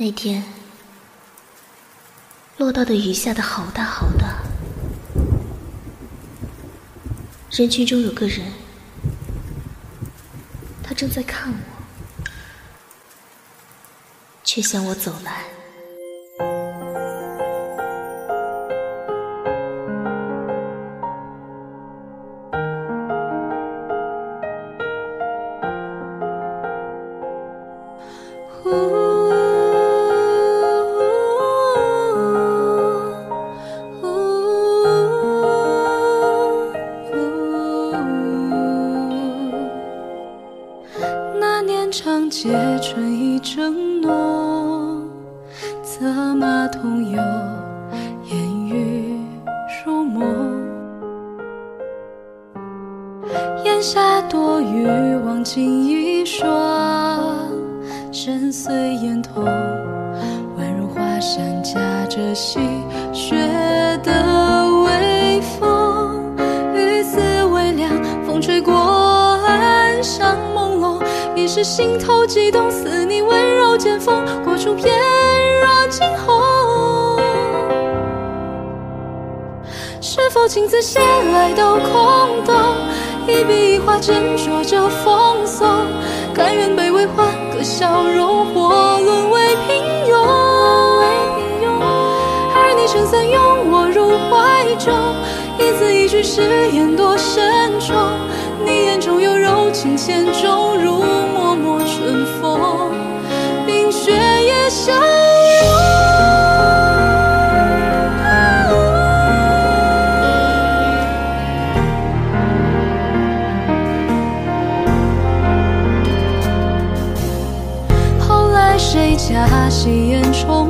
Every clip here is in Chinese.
那天落到的雨下的好大好大，人群中有个人，他正在看我，却向我走来。承诺，策马同游，烟雨如梦。檐下多雨，望尽一双，深邃眼瞳，宛如华山夹着细雪的是。心头悸动，似你温柔剑锋，过处翩若惊鸿。是否情字写来都空洞？一笔一画斟酌着风骚，甘愿卑微换个笑容，或沦为平庸。而你撑伞拥我入怀中，一字一句誓言多慎重。你眼中有柔情千种，如戏言重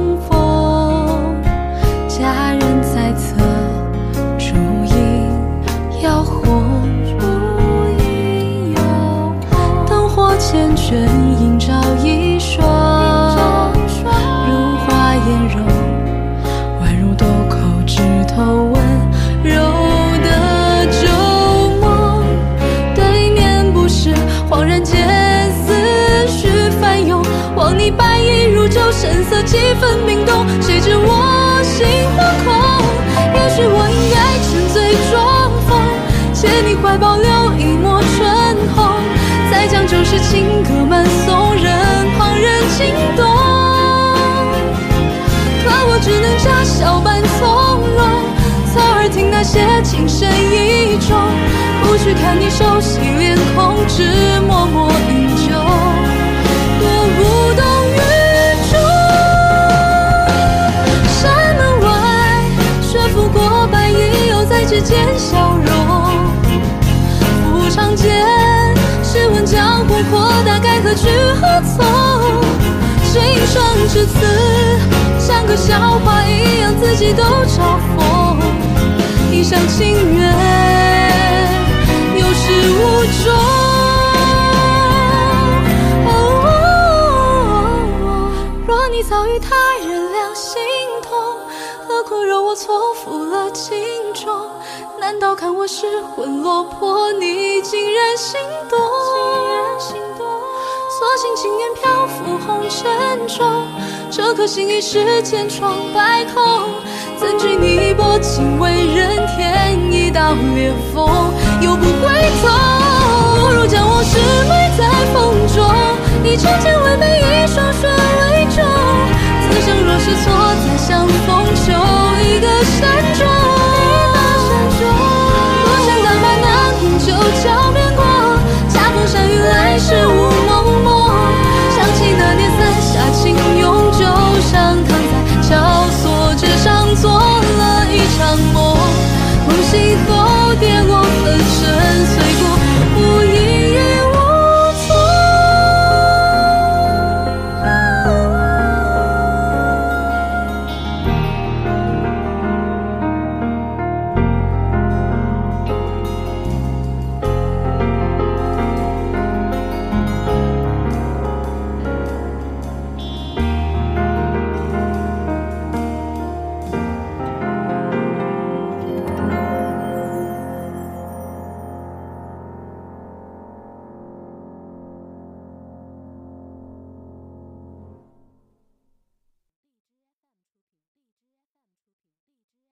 神色几分冰冻，谁知我心惶恐？也许我应该沉醉装疯，借你怀抱留一抹春红，再将旧时情歌慢诵，任旁人惊动。可我只能假笑扮从容，侧耳听那些情深意重，不去看你熟悉脸孔，只长剑，试问江湖阔大，该何去何从？心生至此，像个笑话一样，自己都嘲讽。一厢情愿，有始无终。若你早与他人两心同，何苦惹我错付了情衷？难道看我失魂落魄，你竟然心动？索性情愿漂浮红尘中，这颗心已是千疮百孔。怎惧你薄情为人添一道裂缝，又不回头，不如将往事西风